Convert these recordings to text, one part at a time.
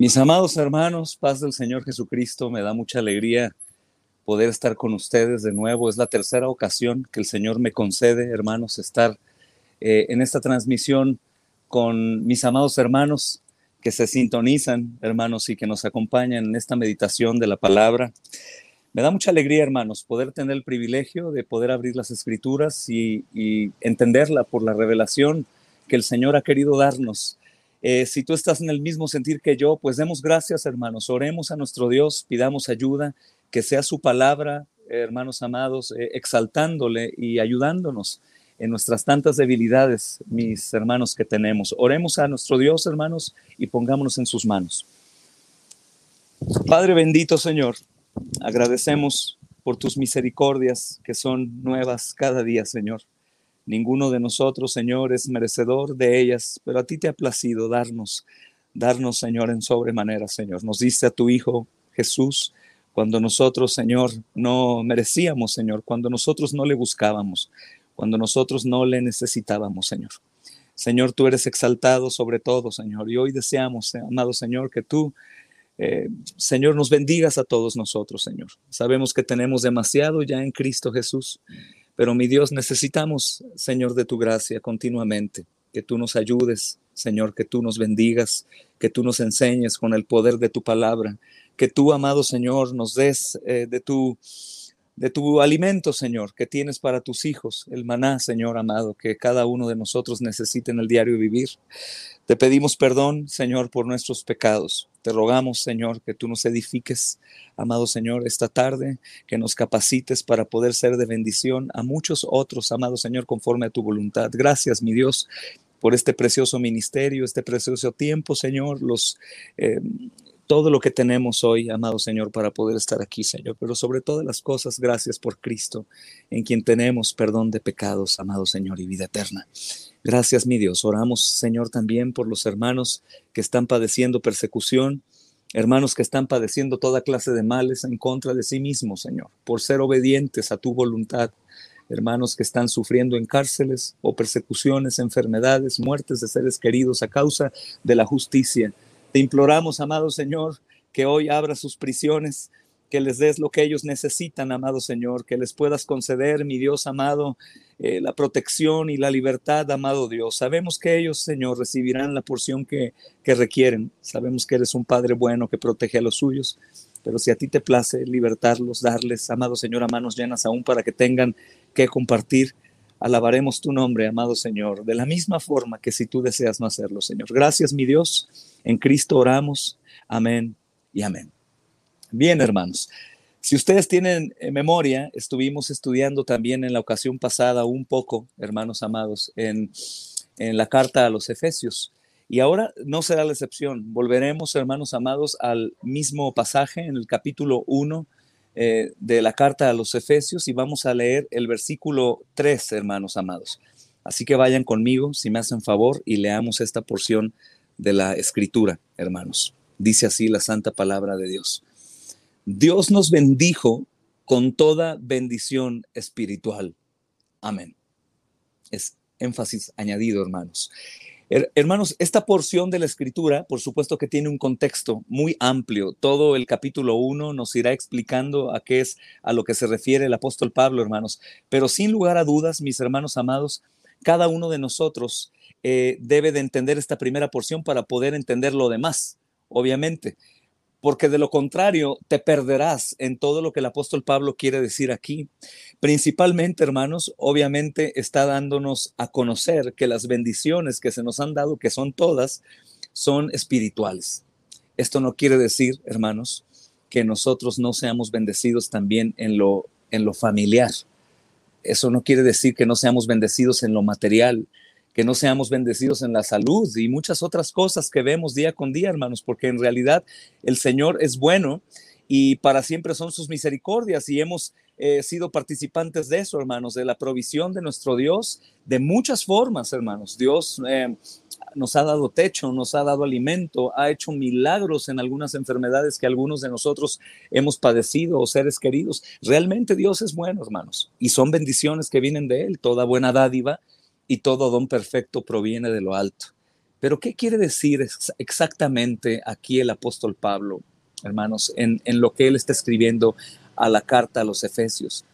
Mis amados hermanos, paz del Señor Jesucristo, me da mucha alegría poder estar con ustedes de nuevo. Es la tercera ocasión que el Señor me concede, hermanos, estar eh, en esta transmisión con mis amados hermanos que se sintonizan, hermanos, y que nos acompañan en esta meditación de la palabra. Me da mucha alegría, hermanos, poder tener el privilegio de poder abrir las escrituras y, y entenderla por la revelación que el Señor ha querido darnos eh, si tú estás en el mismo sentir que yo, pues demos gracias, hermanos. Oremos a nuestro Dios, pidamos ayuda, que sea su palabra, hermanos amados, eh, exaltándole y ayudándonos en nuestras tantas debilidades, mis hermanos, que tenemos. Oremos a nuestro Dios, hermanos, y pongámonos en sus manos. Padre bendito, Señor, agradecemos por tus misericordias que son nuevas cada día, Señor. Ninguno de nosotros, Señor, es merecedor de ellas, pero a ti te ha placido darnos, darnos, Señor, en sobremanera, Señor. Nos diste a tu Hijo Jesús cuando nosotros, Señor, no merecíamos, Señor, cuando nosotros no le buscábamos, cuando nosotros no le necesitábamos, Señor. Señor, tú eres exaltado sobre todo, Señor, y hoy deseamos, amado Señor, que tú, eh, Señor, nos bendigas a todos nosotros, Señor. Sabemos que tenemos demasiado ya en Cristo Jesús pero mi Dios, necesitamos, Señor, de tu gracia continuamente, que tú nos ayudes, Señor, que tú nos bendigas, que tú nos enseñes con el poder de tu palabra, que tú, amado Señor, nos des eh, de tu de tu alimento, Señor, que tienes para tus hijos, el maná, Señor amado, que cada uno de nosotros necesita en el diario vivir. Te pedimos perdón, Señor, por nuestros pecados. Te rogamos, Señor, que tú nos edifiques, amado Señor, esta tarde, que nos capacites para poder ser de bendición a muchos otros, amado Señor, conforme a tu voluntad. Gracias, mi Dios, por este precioso ministerio, este precioso tiempo, Señor, los, eh, todo lo que tenemos hoy, amado Señor, para poder estar aquí, Señor. Pero sobre todas las cosas, gracias por Cristo, en quien tenemos perdón de pecados, amado Señor, y vida eterna. Gracias, mi Dios. Oramos, Señor, también por los hermanos que están padeciendo persecución, hermanos que están padeciendo toda clase de males en contra de sí mismos, Señor, por ser obedientes a tu voluntad. Hermanos que están sufriendo en cárceles o persecuciones, enfermedades, muertes de seres queridos a causa de la justicia. Te imploramos, amado Señor, que hoy abra sus prisiones, que les des lo que ellos necesitan, amado Señor, que les puedas conceder, mi Dios amado, eh, la protección y la libertad, amado Dios. Sabemos que ellos, Señor, recibirán la porción que, que requieren. Sabemos que eres un Padre bueno que protege a los suyos, pero si a ti te place libertarlos, darles, amado Señor, a manos llenas aún para que tengan que compartir, alabaremos tu nombre, amado Señor, de la misma forma que si tú deseas no hacerlo, Señor. Gracias, mi Dios. En Cristo oramos. Amén y amén. Bien, hermanos. Si ustedes tienen eh, memoria, estuvimos estudiando también en la ocasión pasada un poco, hermanos amados, en, la carta a los Efesios. Y ahora no será la excepción. Volveremos, hermanos amados, al mismo pasaje en el capítulo 1 eh, de la carta a los Efesios y vamos a leer el versículo 3, hermanos amados. Así que vayan conmigo, si me hacen favor, y leamos esta porción de la escritura, hermanos. Dice así la santa palabra de Dios. Dios nos bendijo con toda bendición espiritual. Amén. Es énfasis añadido, hermanos. Hermanos, esta porción de la escritura, por supuesto que tiene un contexto muy amplio. Todo el capítulo 1 nos irá explicando a qué es a lo que se refiere el apóstol Pablo, hermanos. Pero sin lugar a dudas, mis hermanos amados, cada uno de nosotros eh, debe de entender esta primera porción para poder entender lo demás, obviamente, porque de lo contrario te perderás en todo lo que el apóstol Pablo quiere decir aquí. Principalmente, hermanos, obviamente está dándonos a conocer que las bendiciones que se nos han dado, que son todas, son espirituales. Esto no quiere decir, hermanos, que nosotros no seamos bendecidos también en lo, en lo familiar. Eso no quiere decir que no seamos bendecidos en lo material, que no seamos bendecidos en la salud y muchas otras cosas que vemos día con día, hermanos, porque en realidad el Señor es bueno y para siempre son sus misericordias y hemos eh, sido participantes de eso, hermanos, de la provisión de nuestro Dios de muchas formas, hermanos. Dios eh, nos ha dado techo, nos ha dado alimento, ha hecho milagros en algunas enfermedades que algunos de nosotros hemos padecido o seres queridos. Realmente Dios es bueno, hermanos, y son bendiciones que vienen de Él, toda buena dádiva y todo don perfecto proviene de lo alto. Pero ¿qué quiere decir exactamente aquí el apóstol Pablo, hermanos, en, lo que él está escribiendo a la carta a los Efesios?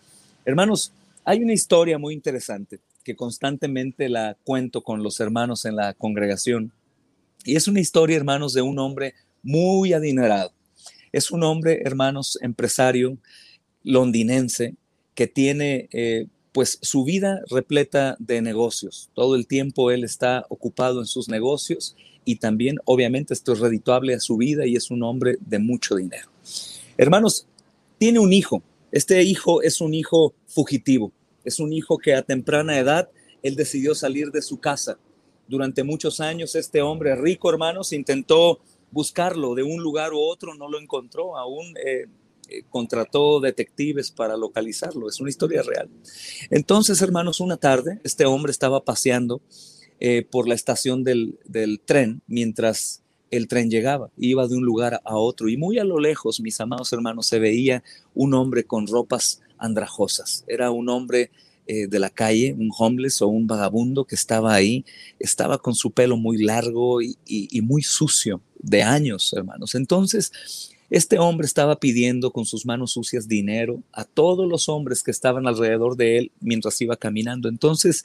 Hermanos, hay una historia muy interesante que constantemente la cuento con los hermanos en la congregación. Y es una historia, hermanos, de un hombre muy adinerado. Es un hombre, hermanos, empresario londinense que tiene eh, pues su vida repleta de negocios. Todo el tiempo él está ocupado en sus negocios y también obviamente esto es redituable a su vida y es un hombre de mucho dinero. Hermanos, tiene un hijo. Este hijo es un hijo fugitivo. Es un hijo que a temprana edad él decidió salir de su casa. Durante muchos años este hombre rico, hermanos, intentó buscarlo de un lugar u otro, no lo encontró, aún eh, eh, contrató detectives para localizarlo, es una historia real. Entonces, hermanos, una tarde este hombre estaba paseando eh, por la estación del, tren mientras el tren llegaba, iba de un lugar a otro y muy a lo lejos, mis amados hermanos, se veía un hombre con ropas andrajosas, era un hombre eh, de la calle, un homeless o un vagabundo que estaba ahí, estaba con su pelo muy largo y, muy sucio, de años, hermanos. Entonces, este hombre estaba pidiendo con sus manos sucias dinero a todos los hombres que estaban alrededor de él mientras iba caminando. Entonces,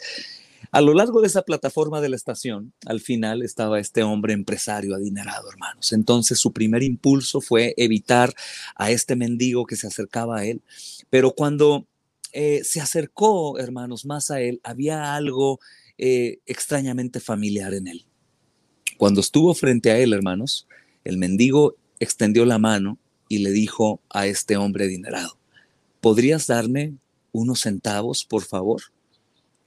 a lo largo de esa plataforma de la estación, al final estaba este hombre empresario adinerado, hermanos. Entonces su primer impulso fue evitar a este mendigo que se acercaba a él. Pero cuando eh, se acercó, hermanos, más a él, había algo eh, extrañamente familiar en él. Cuando estuvo frente a él, hermanos, el mendigo extendió la mano y le dijo a este hombre adinerado, ¿podrías darme unos centavos, por favor?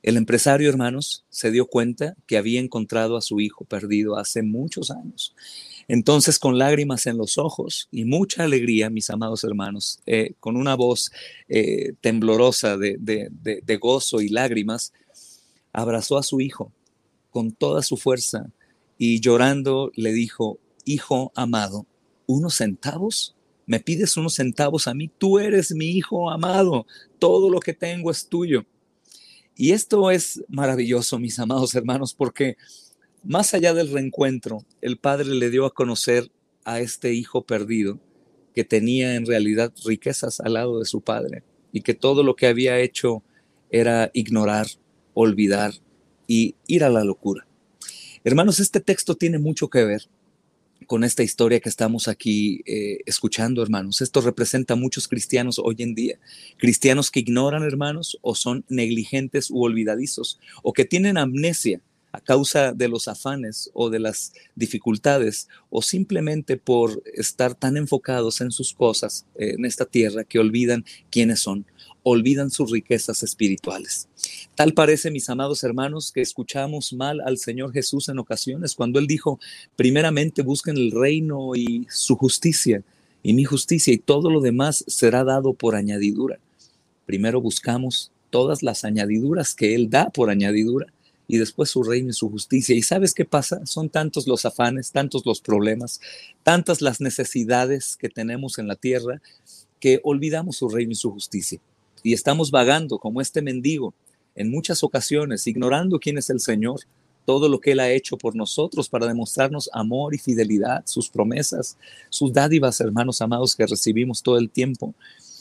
El empresario, hermanos, se dio cuenta que había encontrado a su hijo perdido hace muchos años entonces, con lágrimas en los ojos y mucha alegría, mis amados hermanos, eh, con una voz eh, temblorosa de, de gozo y lágrimas, abrazó a su hijo con toda su fuerza y llorando le dijo, Hijo amado, ¿unos centavos? ¿Me pides unos centavos a mí? Tú eres mi hijo amado, todo lo que tengo es tuyo. Y esto es maravilloso, mis amados hermanos, porque más allá del reencuentro, el padre le dio a conocer a este hijo perdido que tenía en realidad riquezas al lado de su padre y que todo lo que había hecho era ignorar, olvidar y ir a la locura. Hermanos, este texto tiene mucho que ver con esta historia que estamos aquí eh, escuchando, hermanos. Esto representa a muchos cristianos hoy en día. Cristianos que ignoran, hermanos, o son negligentes u olvidadizos, o que tienen amnesia a causa de los afanes o de las dificultades o simplemente por estar tan enfocados en sus cosas eh, en esta tierra que olvidan quiénes son, olvidan sus riquezas espirituales. Tal parece, mis amados hermanos, que escuchamos mal al Señor Jesús en ocasiones cuando Él dijo, primeramente busquen el reino y su justicia y mi justicia y todo lo demás será dado por añadidura. Primero buscamos todas las añadiduras que Él da por añadidura y después su reino y su justicia. ¿Y sabes qué pasa? Son tantos los afanes, tantos los problemas, tantas las necesidades que tenemos en la tierra que olvidamos su reino y su justicia. Y estamos vagando como este mendigo en muchas ocasiones, ignorando quién es el Señor, todo lo que Él ha hecho por nosotros para demostrarnos amor y fidelidad, sus promesas, sus dádivas, hermanos amados, que recibimos todo el tiempo.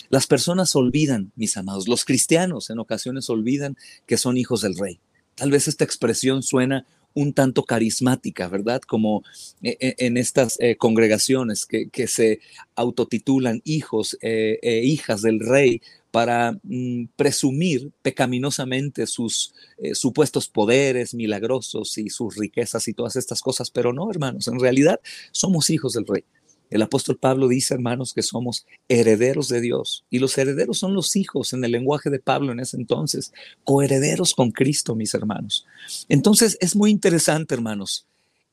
Las personas olvidan, mis amados, los cristianos en ocasiones olvidan que son hijos del rey Tal vez esta expresión suena un tanto carismática, ¿verdad? Como e, e, en estas eh, congregaciones que, se autotitulan hijos e hijas del rey para mm, presumir pecaminosamente sus eh, supuestos poderes milagrosos y sus riquezas y todas estas cosas, pero no, hermanos, en realidad somos hijos del rey. El apóstol Pablo dice, hermanos, que somos herederos de Dios. Y los herederos son los hijos, en el lenguaje de Pablo en ese entonces, coherederos con Cristo, mis hermanos. Entonces es muy interesante, hermanos,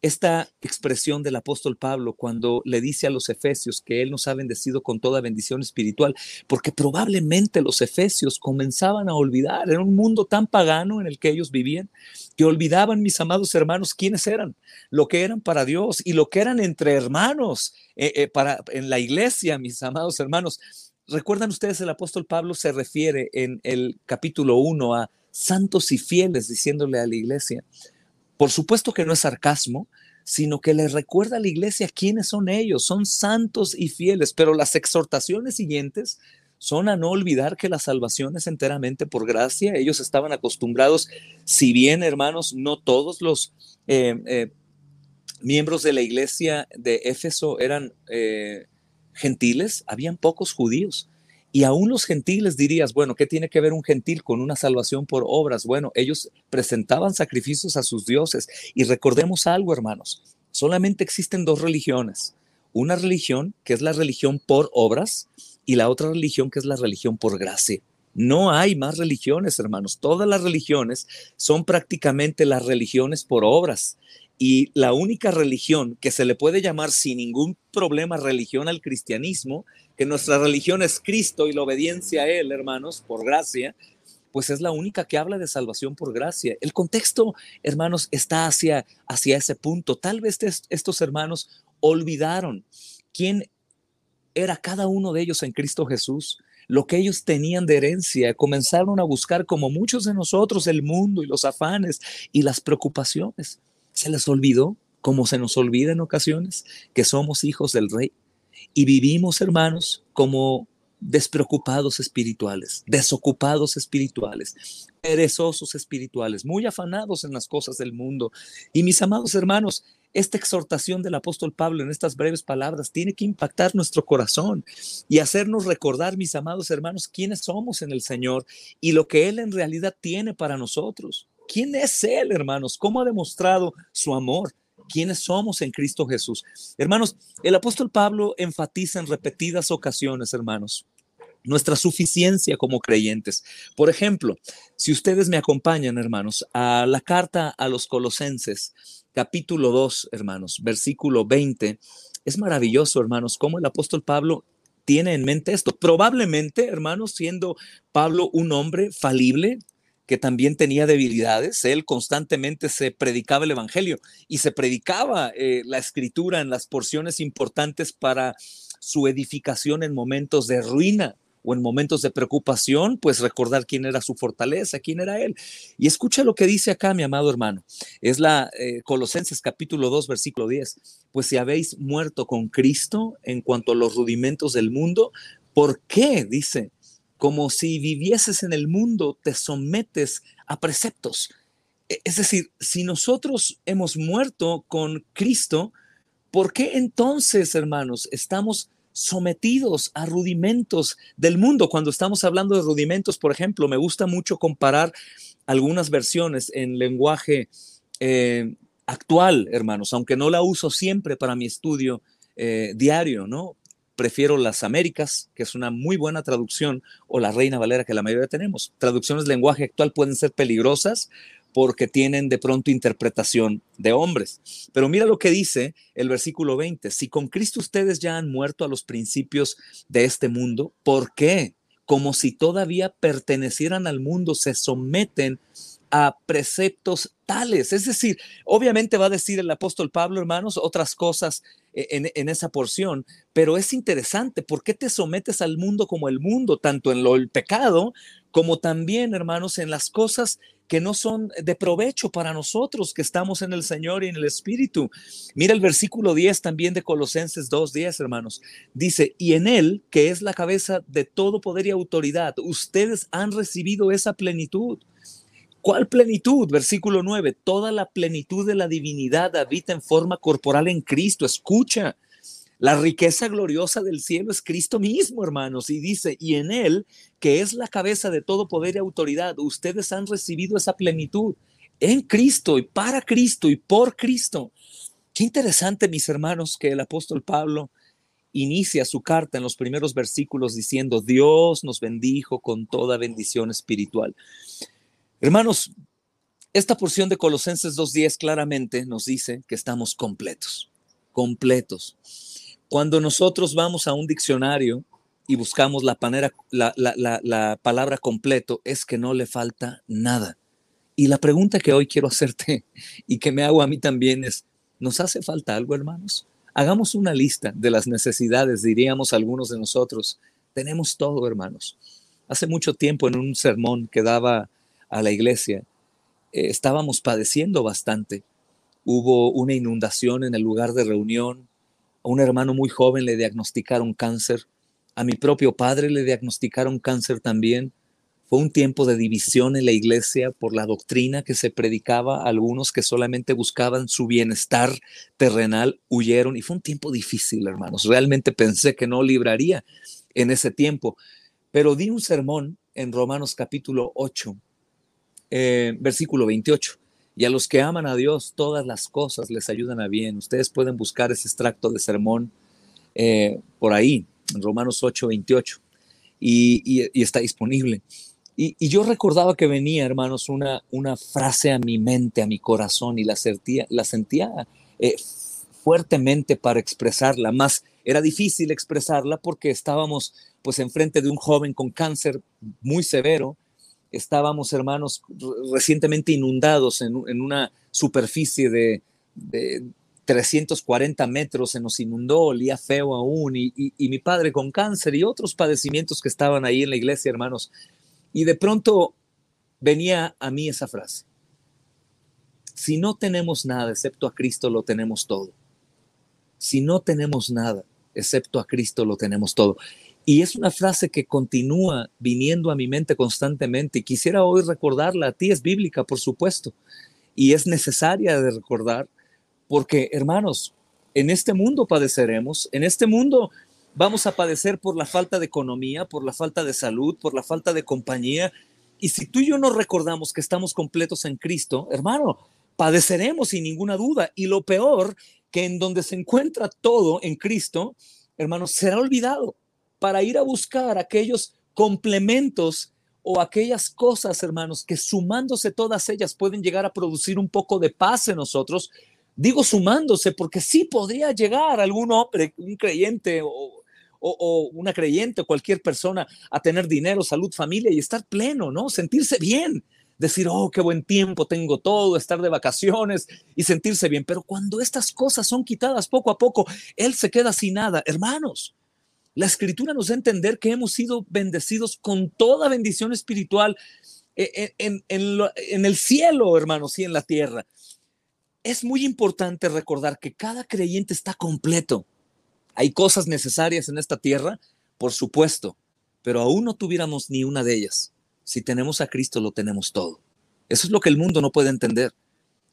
esta expresión del apóstol Pablo cuando le dice a los efesios que él nos ha bendecido con toda bendición espiritual, porque probablemente los efesios comenzaban a olvidar, en un mundo tan pagano en el que ellos vivían, que olvidaban, mis amados hermanos, quiénes eran, lo que eran para Dios y lo que eran entre hermanos eh, eh, para, en la iglesia, mis amados hermanos. Recuerdan ustedes, el apóstol Pablo se refiere en el capítulo 1 a santos y fieles, diciéndole a la iglesia, Por supuesto que no es sarcasmo, sino que les recuerda a la iglesia quiénes son ellos, son santos y fieles, pero las exhortaciones siguientes son a no olvidar que la salvación es enteramente por gracia. Ellos estaban acostumbrados, si bien hermanos, no todos los eh, eh, miembros de la iglesia de Éfeso eran eh, gentiles, habían pocos judíos. Y aún los gentiles dirías, bueno, ¿qué tiene que ver un gentil con una salvación por obras? Bueno, ellos presentaban sacrificios a sus dioses. Y recordemos algo, hermanos, solamente existen dos religiones. Una religión que es la religión por obras y la otra religión que es la religión por gracia. No hay más religiones, hermanos. Todas las religiones son prácticamente las religiones por obras. Y la única religión que se le puede llamar sin ningún problema religión al cristianismo, que nuestra religión es Cristo y la obediencia a Él, hermanos, por gracia, pues es la única que habla de salvación por gracia. El contexto, hermanos, está hacia, hacia ese punto. Tal vez estos hermanos olvidaron quién era cada uno de ellos en Cristo Jesús, lo que ellos tenían de herencia, comenzaron a buscar como muchos de nosotros el mundo y los afanes y las preocupaciones. Se les olvidó, como se nos olvida en ocasiones, que somos hijos del rey y vivimos, hermanos, como despreocupados espirituales, desocupados espirituales, perezosos espirituales, muy afanados en las cosas del mundo. Y mis amados hermanos, esta exhortación del apóstol Pablo en estas breves palabras tiene que impactar nuestro corazón y hacernos recordar, mis amados hermanos, quiénes somos en el Señor y lo que Él en realidad tiene para nosotros. ¿Quién es Él, hermanos? ¿Cómo ha demostrado su amor? ¿Quiénes somos en Cristo Jesús? Hermanos, el apóstol Pablo enfatiza en repetidas ocasiones, hermanos, nuestra suficiencia como creyentes. Por ejemplo, si ustedes me acompañan, hermanos, a la carta a los colosenses, capítulo 2, hermanos, versículo 20, es maravilloso, hermanos, cómo el apóstol Pablo tiene en mente esto. Probablemente, hermanos, siendo Pablo un hombre falible, que también tenía debilidades. Él constantemente se predicaba el Evangelio y se predicaba eh, la escritura en las porciones importantes para su edificación en momentos de ruina o en momentos de preocupación, pues recordar quién era su fortaleza, quién era él. Y escucha lo que dice acá, mi amado hermano. Es la eh, Colosenses capítulo 2, versículo 10. Pues si habéis muerto con Cristo en cuanto a los rudimentos del mundo, ¿por qué? Dice, como si vivieses en el mundo, te sometes a preceptos. E, es decir, si nosotros hemos muerto con Cristo, ¿por qué entonces, hermanos, estamos sometidos a rudimentos del mundo? Cuando estamos hablando de rudimentos, por ejemplo, me gusta mucho comparar algunas versiones en lenguaje eh, actual, hermanos, aunque no la uso siempre para mi estudio eh, diario, ¿no? Prefiero las Américas, que es una muy buena traducción, o la Reina Valera, que la mayoría tenemos. Traducciones de lenguaje actual pueden ser peligrosas porque tienen de pronto interpretación de hombres. Pero mira lo que dice el versículo 20. Si con Cristo ustedes ya han muerto a los principios de este mundo, ¿por qué? Como si todavía pertenecieran al mundo, se someten a preceptos tales. Es decir, obviamente va a decir el apóstol Pablo, hermanos, otras cosas e-, en, esa porción, pero es interesante, ¿por qué te sometes al mundo como el mundo, tanto en lo el pecado como también, hermanos, en las cosas que no son de provecho para nosotros que estamos en el Señor y en el Espíritu. Mira el versículo 10 también de Colosenses 2:10, hermanos. Dice, "Y en él, que es la cabeza de todo poder y autoridad, ustedes han recibido esa plenitud." ¿Cuál plenitud? Versículo 9. Toda la plenitud de la divinidad habita en forma corporal en Cristo. Escucha. La riqueza gloriosa del cielo es Cristo mismo, hermanos. Y dice, y en Él, que es la cabeza de todo poder y autoridad, ustedes han recibido esa plenitud en Cristo y para Cristo y por Cristo. Qué interesante, mis hermanos, que el apóstol Pablo inicia su carta en los primeros versículos diciendo, Dios nos bendijo con toda bendición espiritual. Hermanos, esta porción de Colosenses 2.10 claramente nos dice que estamos completos, completos. Cuando nosotros vamos a un diccionario y buscamos la, la, palabra completo, es que no le falta nada. Y la pregunta que hoy quiero hacerte y que me hago a mí también es, ¿nos hace falta algo, hermanos? Hagamos una lista de las necesidades, diríamos algunos de nosotros. Tenemos todo, hermanos. Hace mucho tiempo en un sermón que daba a la iglesia, eh, estábamos padeciendo bastante hubo una inundación en el lugar de reunión, a un hermano muy joven le diagnosticaron cáncer, a mi propio padre le diagnosticaron cáncer también. Fue un tiempo de división en la iglesia por la doctrina que se predicaba. Algunos que solamente buscaban su bienestar terrenal huyeron y fue un tiempo difícil, hermanos. Realmente pensé que no libraría en ese tiempo, pero di un sermón en Romanos capítulo 8, eh, versículo 28. Y a los que aman a Dios, todas las cosas les ayudan a bien. Ustedes pueden buscar ese extracto de sermón eh, por ahí, en Romanos 8, 28, y está disponible. Y, yo recordaba que venía, hermanos, una, una frase a mi mente, a mi corazón, y la sentía, la sentía eh, fuertemente para expresarla, más era difícil expresarla porque estábamos pues enfrente de un joven con cáncer muy severo, estábamos, hermanos, recientemente inundados en, una superficie de, 340 metros, se nos inundó, olía feo aún, y, y, mi padre con cáncer y otros padecimientos que estaban ahí en la iglesia, hermanos, y de pronto venía a mí esa frase. Si no tenemos nada excepto a Cristo, lo tenemos todo. Si no tenemos nada excepto a Cristo, lo tenemos todo. Y es una frase que continúa viniendo a mi mente constantemente y quisiera hoy recordarla. A ti es bíblica, por supuesto, y es necesaria de recordar porque, hermanos, en este mundo padeceremos, en este mundo vamos a padecer por la falta de economía, por la falta de salud, por la falta de compañía. Y si tú y yo no recordamos que estamos completos en Cristo, hermano, padeceremos sin ninguna duda. Y lo peor, que en donde se encuentra todo en Cristo, hermano, será olvidado para ir a buscar aquellos complementos o aquellas cosas, hermanos, que sumándose todas ellas pueden llegar a producir un poco de paz en nosotros. Digo sumándose porque sí podría llegar algún hombre, un creyente o, o, una creyente cualquier persona a tener dinero, salud, familia y estar pleno, ¿no? Sentirse bien, decir, oh, qué buen tiempo tengo todo, estar de vacaciones y sentirse bien. Pero cuando estas cosas son quitadas poco a poco, Él se queda sin nada. Hermanos, la escritura nos da a entender que hemos sido bendecidos con toda bendición espiritual eh, en, en el cielo, hermanos, y en la tierra. Es muy importante recordar que cada creyente está completo. Hay cosas necesarias en esta tierra, por supuesto, pero aún no tuviéramos ni una de ellas. Si tenemos a Cristo, lo tenemos todo. Eso es lo que el mundo no puede entender.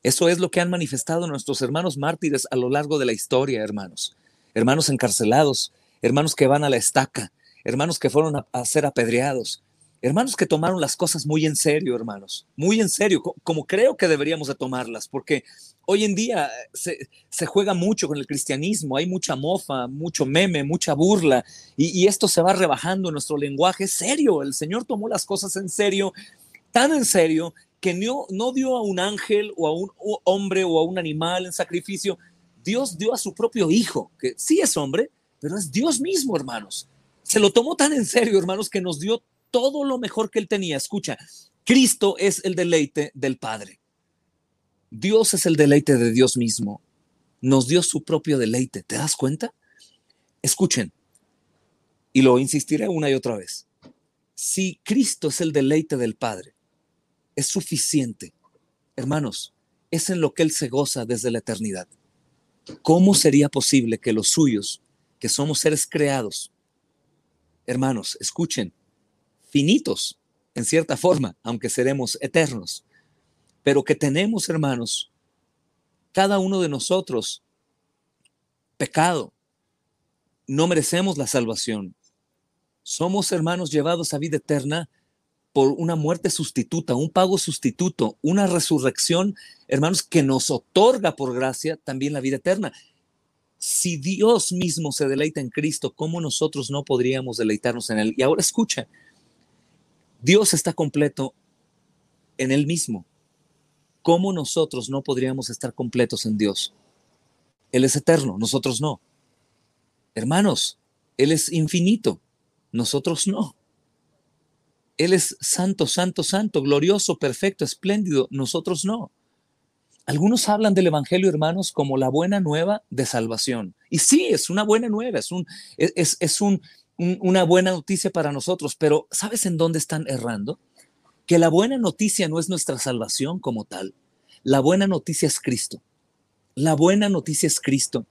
Eso es lo que han manifestado nuestros hermanos mártires a lo largo de la historia, hermanos. Hermanos encarcelados, hermanos que van a la estaca, hermanos que fueron a, ser apedreados, hermanos que tomaron las cosas muy en serio, hermanos, muy en serio, como creo que deberíamos de tomarlas, porque hoy en día se, juega mucho con el cristianismo, hay mucha mofa, mucho meme, mucha burla, y, esto se va rebajando en nuestro lenguaje serio. El Señor tomó las cosas en serio, tan en serio, que no, no dio a un ángel o a un hombre o a un animal en sacrificio, Dios dio a su propio hijo, que sí es hombre, pero es Dios mismo, hermanos. Se lo tomó tan en serio, hermanos, que nos dio todo lo mejor que él tenía. Escucha, Cristo es el deleite del Padre. Dios es el deleite de Dios mismo. Nos dio su propio deleite. ¿Te das cuenta? Escuchen, y lo insistiré una y otra vez. Si Cristo es el deleite del Padre, es suficiente. Hermanos, es en lo que Él se goza desde la eternidad. ¿Cómo sería posible que los suyos, que somos seres creados, hermanos, escuchen, finitos en cierta forma, aunque seremos eternos, pero que tenemos, hermanos, cada uno de nosotros, pecado. No merecemos la salvación. Somos, hermanos, llevados a vida eterna por una muerte sustituta, un pago sustituto, una resurrección, hermanos, que nos otorga por gracia también la vida eterna. Si Dios mismo se deleita en Cristo, ¿cómo nosotros no podríamos deleitarnos en Él? Y ahora escucha, Dios está completo en Él mismo. ¿cómo nosotros no podríamos estar completos en Dios? Él es eterno, nosotros no. Hermanos, Él es infinito, nosotros no. Él es santo, santo, santo, glorioso, perfecto, espléndido, nosotros no. Algunos hablan del Evangelio, hermanos, como la buena nueva de salvación. Y sí, es una buena nueva, es, un, es, es un, una buena noticia para nosotros, pero ¿sabes en dónde están errando? que la buena noticia no es nuestra salvación como tal. La buena noticia es Cristo. La buena noticia es Cristo,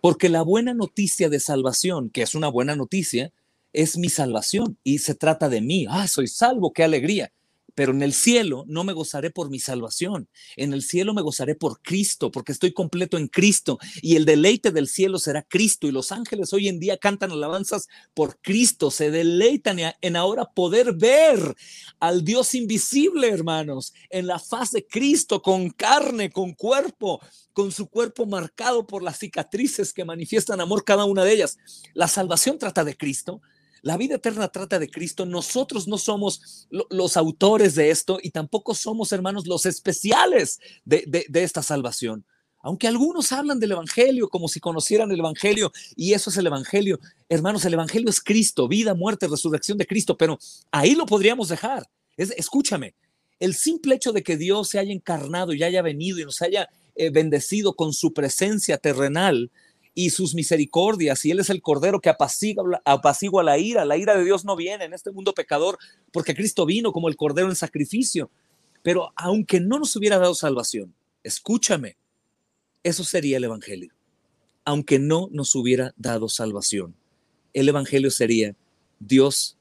porque la buena noticia de salvación, que es una buena noticia, es mi salvación y se trata de mí. Ah, soy salvo, qué alegría pero en el cielo no me gozaré por mi salvación. En el cielo me gozaré por Cristo, porque estoy completo en Cristo. Y el deleite del cielo será Cristo. Y los ángeles hoy en día cantan alabanzas por Cristo. Se deleitan en ahora poder ver al Dios invisible, hermanos, en la faz de Cristo, con carne, con cuerpo, con su cuerpo marcado por las cicatrices que manifiestan amor cada una de ellas. La salvación trata de Cristo. La vida eterna trata de Cristo. Nosotros no somos los autores de esto y tampoco somos, hermanos, los especiales de, esta salvación. Aunque algunos hablan del Evangelio como si conocieran el Evangelio y eso es el Evangelio. Hermanos, el Evangelio es Cristo, vida, muerte, resurrección de Cristo, pero ahí lo podríamos dejar. Es, escúchame, el simple hecho de que Dios se haya encarnado y haya venido y nos haya eh, bendecido con su presencia terrenal, y sus misericordias, y Él es el Cordero que apacigua, apacigua la ira. La ira de Dios no viene en este mundo pecador, porque Cristo vino como el Cordero en sacrificio. Pero aunque no nos hubiera dado salvación, escúchame, eso sería el Evangelio. Aunque no nos hubiera dado salvación, el Evangelio sería Dios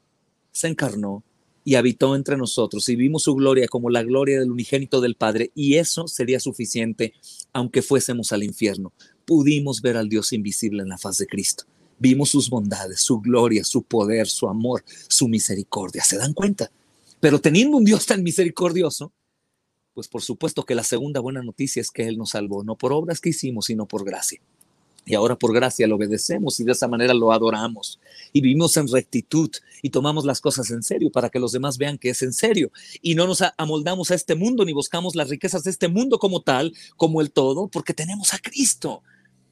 se encarnó y habitó entre nosotros y vimos su gloria como la gloria del unigénito del Padre y eso sería suficiente aunque fuésemos al infierno pudimos ver al Dios invisible en la faz de Cristo. Vimos sus bondades, su gloria, su poder, su amor, su misericordia. ¿Se dan cuenta? Pero teniendo un Dios tan misericordioso, pues por supuesto que la segunda buena noticia es que Él nos salvó, no por obras que hicimos, sino por gracia. Y ahora por gracia lo obedecemos y de esa manera lo adoramos. Y vivimos en rectitud y tomamos las cosas en serio para que los demás vean que es en serio. Y no nos amoldamos a este mundo ni buscamos las riquezas de este mundo como tal, como el todo, porque tenemos a Cristo.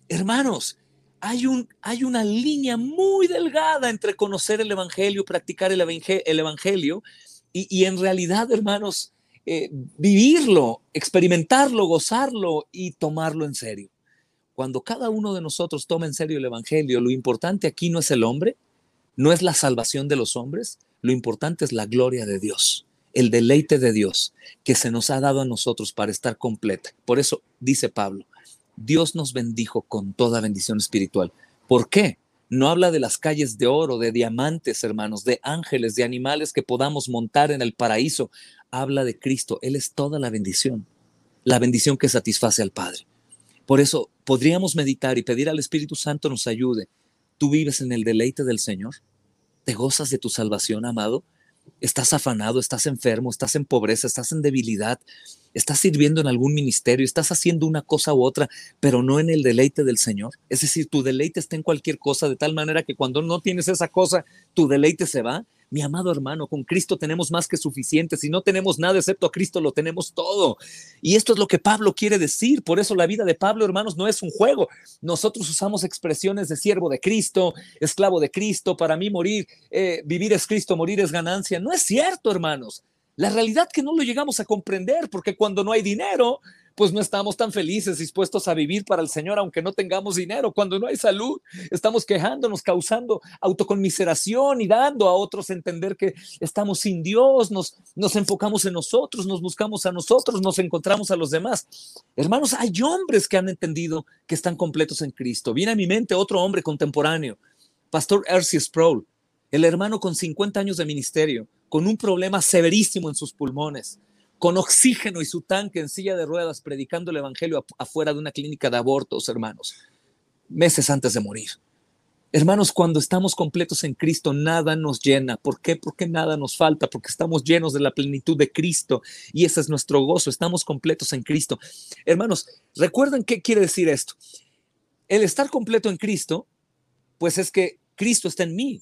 Hermanos, hay, un, hay una línea muy delgada entre conocer el Evangelio, practicar el, Evangelio y, en realidad, hermanos, eh, vivirlo, experimentarlo, gozarlo y tomarlo en serio. Cuando cada uno de nosotros toma en serio el Evangelio, lo importante aquí no es el hombre, no es la salvación de los hombres, lo importante es la gloria de Dios, el deleite de Dios que se nos ha dado a nosotros para estar completa. Por eso dice Pablo, Dios nos bendijo con toda bendición espiritual. ¿Por qué? No habla de las calles de oro, de diamantes, hermanos, de ángeles, de animales que podamos montar en el paraíso. Habla de Cristo. Él es toda la bendición, la bendición que satisface al Padre. Por eso podríamos meditar y pedir al Espíritu Santo nos ayude. ¿Tú vives en el deleite del Señor? ¿Te gozas de tu salvación, amado? ¿Estás afanado? ¿Estás enfermo? ¿Estás en pobreza? ¿Estás en debilidad? estás sirviendo en algún ministerio, estás haciendo una cosa u otra, pero no en el deleite del Señor. Es decir, tu deleite está en cualquier cosa, de tal manera que cuando no tienes esa cosa, tu deleite se va. Mi amado hermano, con Cristo tenemos más que suficiente. Si no tenemos nada excepto a Cristo, lo tenemos todo. Y esto es lo que Pablo quiere decir. Por eso la vida de Pablo, hermanos, no es un juego. Nosotros usamos expresiones de siervo de Cristo, esclavo de Cristo. Para mí morir, eh, vivir es Cristo, morir es ganancia. No es cierto, hermanos. La realidad que no lo llegamos a comprender, porque cuando no hay dinero, pues no estamos tan felices, dispuestos a vivir para el Señor, aunque no tengamos dinero. Cuando no hay salud, estamos quejándonos, causando autoconmiseración y dando a otros entender que estamos sin Dios, nos, nos enfocamos en nosotros, nos buscamos a nosotros, nos encontramos a los demás. Hermanos, hay hombres que han entendido que están completos en Cristo. Viene a mi mente otro hombre contemporáneo, Pastor Ercy Sproul, el hermano con 50 años de ministerio con un problema severísimo en sus pulmones, con oxígeno y su tanque en silla de ruedas, predicando el Evangelio afuera de una clínica de abortos, hermanos, meses antes de morir. Hermanos, cuando estamos completos en Cristo, nada nos llena. ¿Por qué? Porque nada nos falta, porque estamos llenos de la plenitud de Cristo y ese es nuestro gozo. Estamos completos en Cristo. Hermanos, recuerden qué quiere decir esto. El estar completo en Cristo, pues es que Cristo está en mí.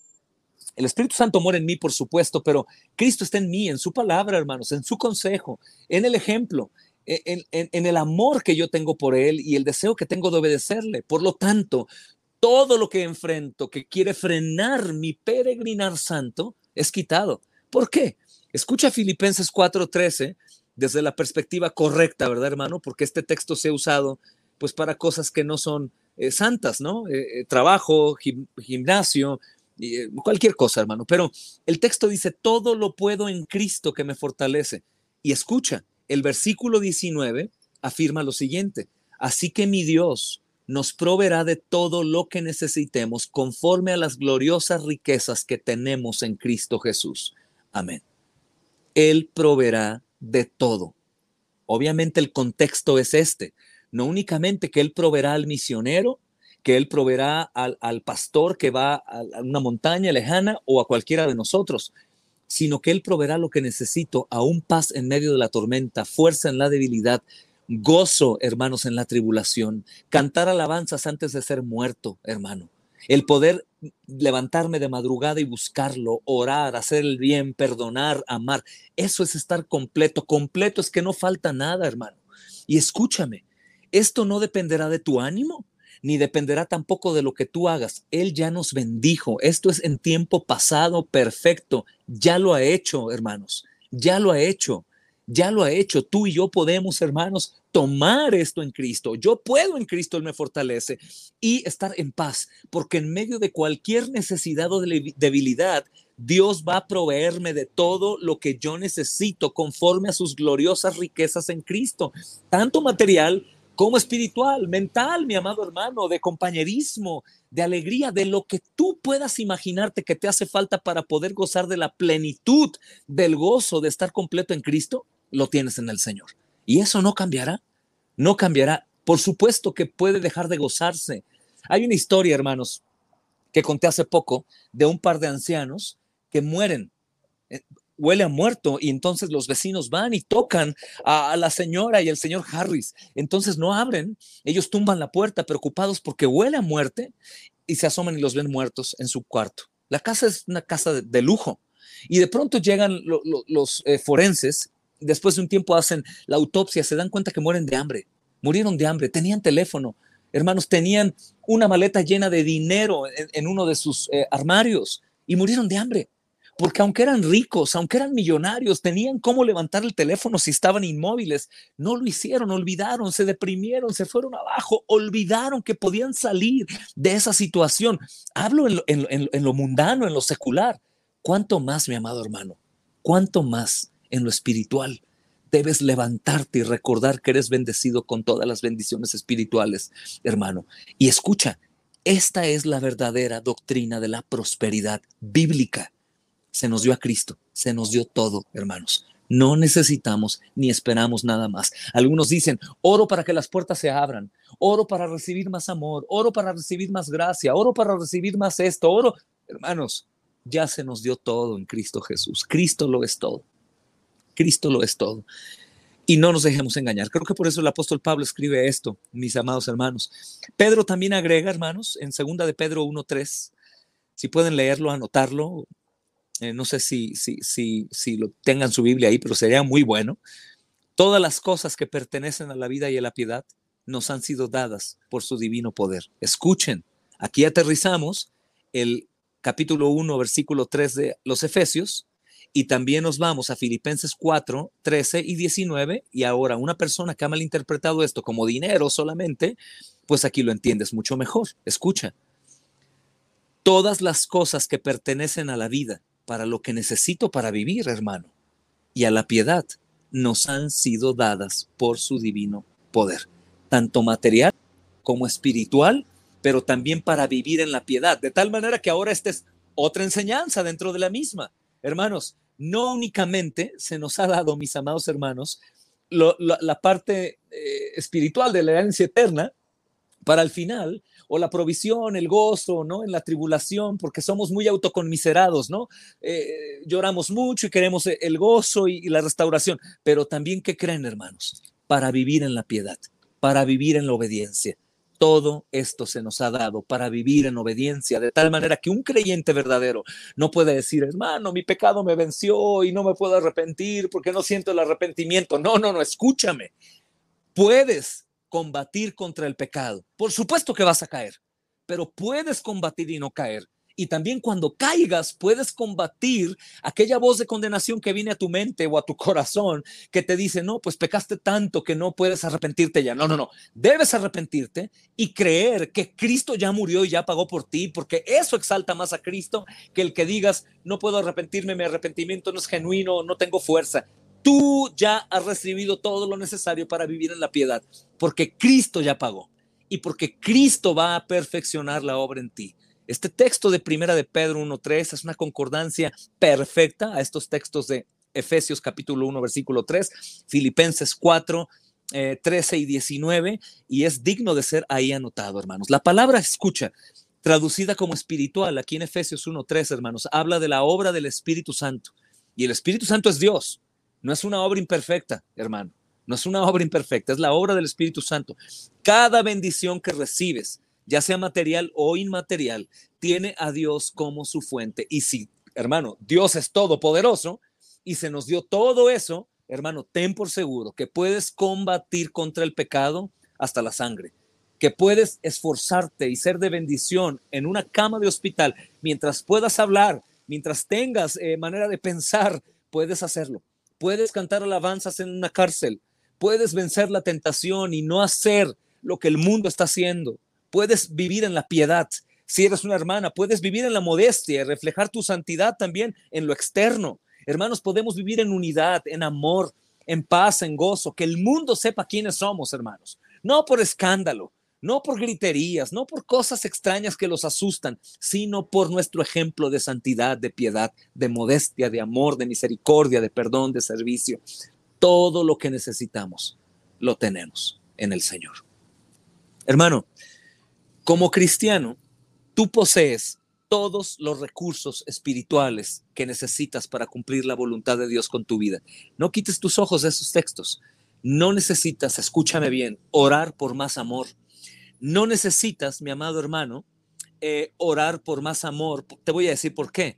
El Espíritu Santo mora en mí, por supuesto, pero Cristo está en mí, en su palabra, hermanos, en su consejo, en el ejemplo, en, el amor que yo tengo por Él y el deseo que tengo de obedecerle. Por lo tanto, todo lo que enfrento que quiere frenar mi peregrinar santo es quitado. ¿Por qué? Escucha Filipenses 4:13 desde la perspectiva correcta, ¿verdad, hermano? Porque este texto se ha usado pues para cosas que no son eh, santas, ¿no? Eh, eh, trabajo, gimnasio, cualquier cosa, hermano. Pero el texto dice, todo lo puedo en Cristo que me fortalece. Y escucha, el versículo 19 afirma lo siguiente, Así que mi Dios nos proveerá de todo lo que necesitemos conforme a las gloriosas riquezas que tenemos en Cristo Jesús. Amén. Él proveerá de todo. Obviamente el contexto es este, no únicamente que Él proveerá al misionero, que Él proveerá al, pastor que va a, a una montaña lejana o a cualquiera de nosotros, sino que Él proveerá lo que necesito, aún paz en medio de la tormenta, fuerza en la debilidad, gozo, hermanos, en la tribulación, cantar alabanzas antes de ser muerto, hermano. El poder levantarme de madrugada y buscarlo, orar, hacer el bien, perdonar, amar. Eso es estar completo. Completo es que no falta nada, hermano. Y escúchame, esto no dependerá de tu ánimo, ni dependerá tampoco de lo que tú hagas. Él ya nos bendijo. Esto es en tiempo pasado perfecto. Ya lo ha hecho, hermanos. Ya lo ha hecho. Ya lo ha hecho. Tú y yo podemos, hermanos, tomar esto en Cristo. Yo puedo en Cristo, Él me fortalece y estar en paz, porque en medio de cualquier necesidad o debilidad, Dios va a proveerme de todo lo que yo necesito conforme a sus gloriosas riquezas en Cristo, tanto material como espiritual, mental, mi amado hermano, de compañerismo, de alegría, de lo que tú puedas imaginarte que te hace falta para poder gozar de la plenitud del gozo de estar completo en Cristo lo tienes en el Señor. Y eso no cambiará, no cambiará. Por supuesto que puede dejar de gozarse. Hay una historia, hermanos, que conté hace poco de un par de ancianos que mueren. Huele a muerto y entonces los vecinos van y tocan a, la señora y el señor Harris. Entonces no abren, ellos tumban la puerta preocupados porque huele a muerte y se asoman y los ven muertos en su cuarto. La casa es una casa de, lujo y de pronto llegan los eh, forenses después de un tiempo hacen la autopsia, se dan cuenta que mueren de hambre, murieron de hambre, tenían teléfono, hermanos, tenían una maleta llena de dinero en, uno de sus eh, armarios y murieron de hambre. Porque aunque eran ricos, aunque eran millonarios, tenían cómo levantar el teléfono si estaban inmóviles. No lo hicieron, olvidaron, se deprimieron, se fueron abajo, olvidaron que podían salir de esa situación. Hablo en lo mundano, en lo secular. ¿Cuánto más, mi amado hermano? ¿Cuánto más en lo espiritual. Debes levantarte y recordar que eres bendecido con todas las bendiciones espirituales, hermano. Y escucha, esta es la verdadera doctrina de la prosperidad bíblica. Se nos dio a Cristo, se nos dio todo, hermanos. No necesitamos ni esperamos nada más. Algunos dicen, oro para que las puertas se abran, oro para recibir más amor, oro para recibir más gracia, oro para recibir más esto, oro. Hermanos, ya se nos dio todo en Cristo Jesús. Cristo lo es todo. Cristo lo es todo. Y no nos dejemos engañar. Creo que por eso el apóstol Pablo escribe esto, mis amados hermanos. Pedro también agrega, hermanos, en segunda de Pedro 1.3, si pueden leerlo, anotarlo. Eh, no sé si, si, si, si lo tengan su Biblia ahí, pero sería muy bueno. Todas las cosas que pertenecen a la vida y a la piedad nos han sido dadas por su divino poder. Escuchen, aquí aterrizamos el capítulo 1, versículo 3 de los Efesios, y también nos vamos a Filipenses 4, 13 y 19. Y ahora una persona que ha malinterpretado esto como dinero solamente, pues aquí lo entiendes mucho mejor. Escucha. Todas las cosas que pertenecen a la vida, para lo que necesito para vivir, hermano, y a la piedad, nos han sido dadas por su divino poder, tanto material como espiritual, pero también para vivir en la piedad, de tal manera que ahora esta es otra enseñanza dentro de la misma. Hermanos, no únicamente se nos ha dado, mis amados hermanos, la, parte eh, espiritual de la herencia eterna para el final, o la provisión, el gozo, ¿no? En la tribulación, porque somos muy autoconmiserados, ¿no? Eh, lloramos mucho y queremos el gozo y la restauración, pero también, ¿qué creen, hermanos? Para vivir en la piedad, para vivir en la obediencia, todo esto se nos ha dado para vivir en obediencia, de tal manera que un creyente verdadero no puede decir, hermano, mi pecado me venció y no me puedo arrepentir porque no siento el arrepentimiento. No, no, no, escúchame. Puedes combatir contra el pecado. Por supuesto que vas a caer, pero puedes combatir y no caer. Y también cuando caigas puedes combatir aquella voz de condenación que viene a tu mente o a tu corazón que te dice, no, pues pecaste tanto que no puedes arrepentirte ya. No, no, no. Debes arrepentirte y creer que Cristo ya murió y ya pagó por ti, porque eso exalta más a Cristo que el que digas, no puedo arrepentirme, mi arrepentimiento no es genuino, no tengo fuerza. Tú ya has recibido todo lo necesario para vivir en la piedad, porque Cristo ya pagó y porque Cristo va a perfeccionar la obra en ti. Este texto de Primera de Pedro 1.3 es una concordancia perfecta a estos textos de Efesios capítulo 1, versículo 3, Filipenses 4, 13 eh, y 19, y es digno de ser ahí anotado, hermanos. La palabra escucha, traducida como espiritual, aquí en Efesios 1.3, hermanos, habla de la obra del Espíritu Santo. Y el Espíritu Santo es Dios. No es una obra imperfecta, hermano. No es una obra imperfecta, es la obra del Espíritu Santo. Cada bendición que recibes, ya sea material o inmaterial, tiene a Dios como su fuente. Y si, hermano, Dios es todopoderoso y se nos dio todo eso, hermano, ten por seguro que puedes combatir contra el pecado hasta la sangre, que puedes esforzarte y ser de bendición en una cama de hospital mientras puedas hablar, mientras tengas eh, manera de pensar, puedes hacerlo puedes cantar alabanzas en una cárcel, puedes vencer la tentación y no hacer lo que el mundo está haciendo, puedes vivir en la piedad. Si eres una hermana, puedes vivir en la modestia y reflejar tu santidad también en lo externo. Hermanos, podemos vivir en unidad, en amor, en paz, en gozo, que el mundo sepa quiénes somos, hermanos. No por escándalo, no por griterías, no por cosas extrañas que los asustan, sino por nuestro ejemplo de santidad, de piedad, de modestia, de amor, de misericordia, de perdón, de servicio. Todo lo que necesitamos lo tenemos en el Señor. Hermano, como cristiano, tú posees todos los recursos espirituales que necesitas para cumplir la voluntad de Dios con tu vida. No quites tus ojos de esos textos. No necesitas, escúchame bien, orar por más amor no necesitas, mi amado hermano, eh, orar por más amor. Te voy a decir por qué.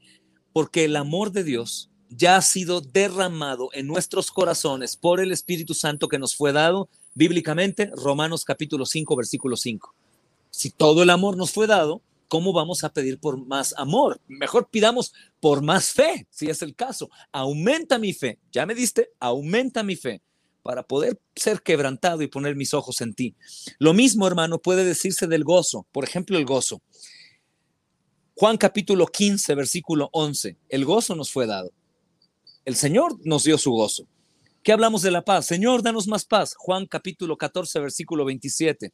Porque el amor de Dios ya ha sido derramado en nuestros corazones por el Espíritu Santo que nos fue dado bíblicamente, Romanos capítulo 5, versículo 5. Si todo el amor nos fue dado, ¿cómo vamos a pedir por más amor? Mejor pidamos por más fe, si es el caso. Aumenta mi fe. Ya me diste, aumenta mi fe para poder ser quebrantado y poner mis ojos en ti. Lo mismo, hermano, puede decirse del gozo. Por ejemplo, el gozo. Juan capítulo 15, versículo 11. El gozo nos fue dado. El Señor nos dio su gozo. ¿Qué hablamos de la paz? Señor, danos más paz. Juan capítulo 14, versículo 27.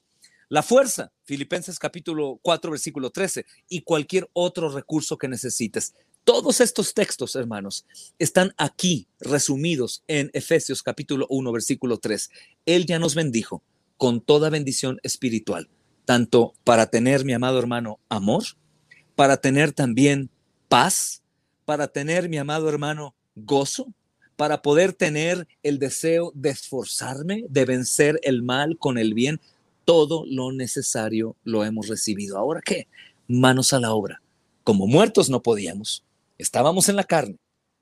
La fuerza, Filipenses capítulo 4, versículo 13, y cualquier otro recurso que necesites. Todos estos textos, hermanos, están aquí resumidos en Efesios capítulo 1, versículo 3. Él ya nos bendijo con toda bendición espiritual, tanto para tener, mi amado hermano, amor, para tener también paz, para tener, mi amado hermano, gozo, para poder tener el deseo de esforzarme, de vencer el mal con el bien. Todo lo necesario lo hemos recibido. Ahora qué? Manos a la obra. Como muertos no podíamos, Estábamos en la carne,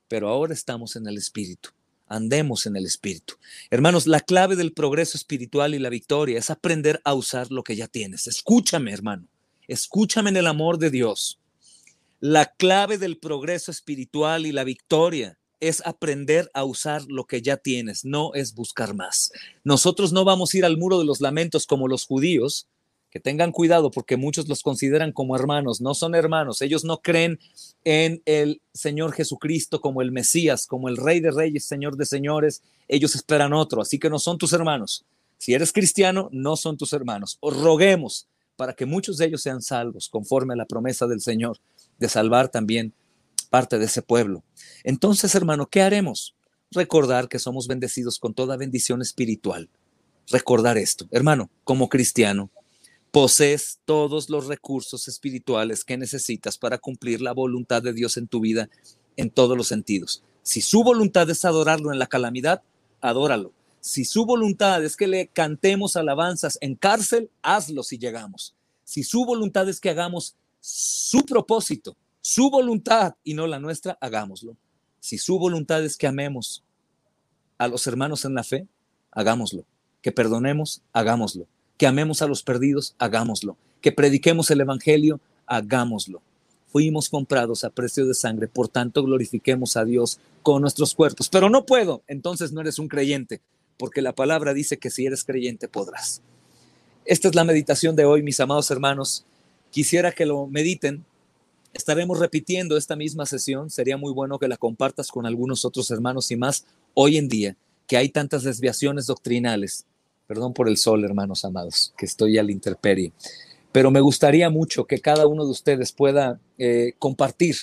pero ahora estamos en el espíritu. Andemos en el espíritu. Hermanos, la clave del progreso espiritual y la victoria es aprender a usar lo que ya tienes. Escúchame, hermano. Escúchame en el amor de Dios. La clave del progreso espiritual y la victoria es aprender a usar lo que ya tienes, no es buscar más. Nosotros no vamos a ir al muro de los lamentos como los judíos, que tengan cuidado porque muchos los consideran como hermanos, no son hermanos, ellos no creen en el Señor Jesucristo como el Mesías, como el Rey de Reyes, Señor de Señores, ellos esperan otro, así que no son tus hermanos. Si eres cristiano, no son tus hermanos. Os roguemos para que muchos de ellos sean salvos, conforme a la promesa del Señor de salvar también parte de ese pueblo. Entonces, hermano, ¿qué haremos? Recordar que somos bendecidos con toda bendición espiritual. Recordar esto, hermano, como cristiano, posees todos los recursos espirituales que necesitas para cumplir la voluntad de Dios en tu vida en todos los sentidos. Si su voluntad es adorarlo en la calamidad, adóralo. Si su voluntad es que le cantemos alabanzas en cárcel, hazlo si llegamos. Si su voluntad es que hagamos su propósito, su voluntad y no la nuestra, hagámoslo. Si su voluntad es que amemos a los hermanos en la fe, hagámoslo. Que perdonemos, hagámoslo que amemos a los perdidos, hagámoslo. Que prediquemos el Evangelio, hagámoslo. Fuimos comprados a precio de sangre, por tanto glorifiquemos a Dios con nuestros cuerpos. Pero no puedo, entonces no eres un creyente, porque la palabra dice que si eres creyente podrás. Esta es la meditación de hoy, mis amados hermanos. Quisiera que lo mediten. Estaremos repitiendo esta misma sesión. Sería muy bueno que la compartas con algunos otros hermanos y más hoy en día que hay tantas desviaciones doctrinales. Perdón por el sol, hermanos amados, que estoy al interperie. Pero me gustaría mucho que cada uno de ustedes pueda eh, compartir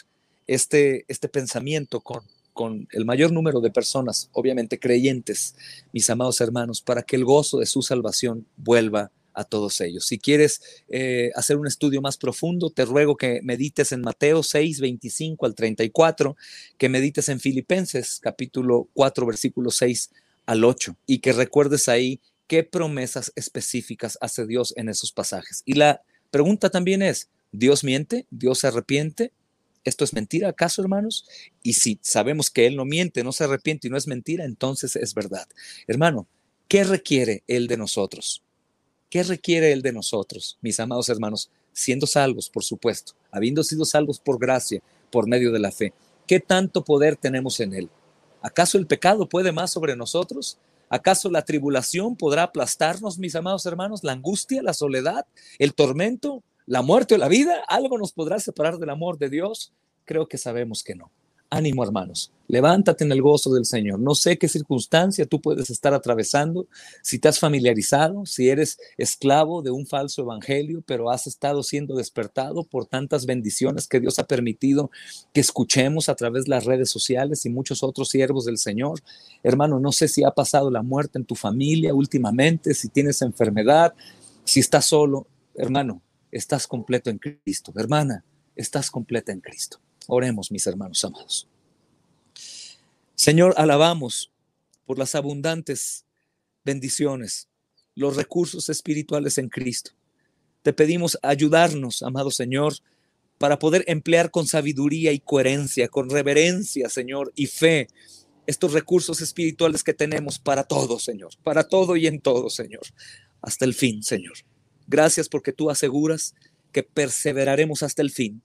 este, este pensamiento con, con el mayor número de personas, obviamente creyentes, mis amados hermanos, para que el gozo de su salvación vuelva a todos ellos. Si quieres eh, hacer un estudio más profundo, te ruego que medites en Mateo 6, 25 al 34, que medites en Filipenses capítulo 4, versículo 6 al 8, y que recuerdes ahí qué promesas específicas hace Dios en esos pasajes. Y la pregunta también es, ¿Dios miente? ¿Dios se arrepiente? ¿Esto es mentira acaso, hermanos? Y si sabemos que Él no miente, no se arrepiente y no es mentira, entonces es verdad. Hermano, ¿qué requiere Él de nosotros? ¿Qué requiere Él de nosotros, mis amados hermanos? Siendo salvos, por supuesto, habiendo sido salvos por gracia, por medio de la fe. ¿Qué tanto poder tenemos en Él? ¿Acaso el pecado puede más sobre nosotros? ¿Acaso la tribulación podrá aplastarnos, mis amados hermanos? ¿La angustia, la soledad, el tormento, la muerte o la vida? ¿Algo nos podrá separar del amor de Dios? Creo que sabemos que no. Ánimo, hermanos. Levántate en el gozo del Señor. No sé qué circunstancia tú puedes estar atravesando, si te has familiarizado, si eres esclavo de un falso evangelio, pero has estado siendo despertado por tantas bendiciones que Dios ha permitido que escuchemos a través de las redes sociales y muchos otros siervos del Señor. Hermano, no sé si ha pasado la muerte en tu familia últimamente, si tienes enfermedad, si estás solo. Hermano, estás completo en Cristo. Hermana, estás completa en Cristo. Oremos, mis hermanos amados. Señor, alabamos por las abundantes bendiciones, los recursos espirituales en Cristo. Te pedimos ayudarnos, amado Señor, para poder emplear con sabiduría y coherencia, con reverencia, Señor, y fe estos recursos espirituales que tenemos para todo, Señor, para todo y en todo, Señor, hasta el fin, Señor. Gracias porque tú aseguras que perseveraremos hasta el fin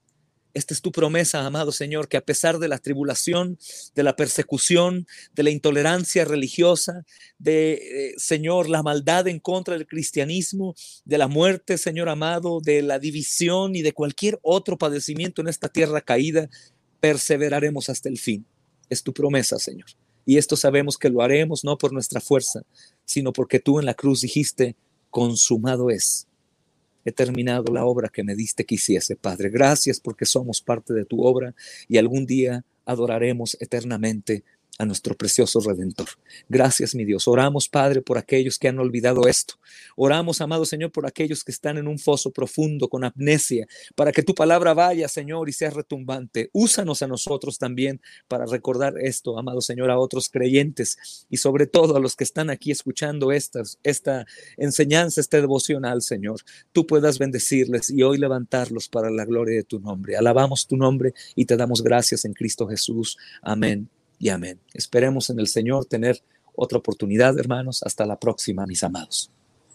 esta es tu promesa, amado Señor, que a pesar de la tribulación, de la persecución, de la intolerancia religiosa, de, eh, Señor, la maldad en contra del cristianismo, de la muerte, Señor amado, de la división y de cualquier otro padecimiento en esta tierra caída, perseveraremos hasta el fin. Es tu promesa, Señor. Y esto sabemos que lo haremos no por nuestra fuerza, sino porque tú en la cruz dijiste, consumado es he terminado la obra que me diste que hiciese, Padre. Gracias porque somos parte de tu obra y algún día adoraremos eternamente a nuestro precioso Redentor. Gracias, mi Dios. Oramos, Padre, por aquellos que han olvidado esto. Oramos, amado Señor, por aquellos que están en un foso profundo con amnesia, para que tu palabra vaya, Señor, y sea retumbante. Úsanos a nosotros también para recordar esto, amado Señor, a otros creyentes y sobre todo a los que están aquí escuchando estas, esta enseñanza, este devocional, Señor. Tú puedas bendecirles y hoy levantarlos para la gloria de tu nombre. Alabamos tu nombre y te damos gracias en Cristo Jesús. Amén y amén. Esperemos en el Señor tener otra oportunidad, hermanos. Hasta la próxima, mis amados.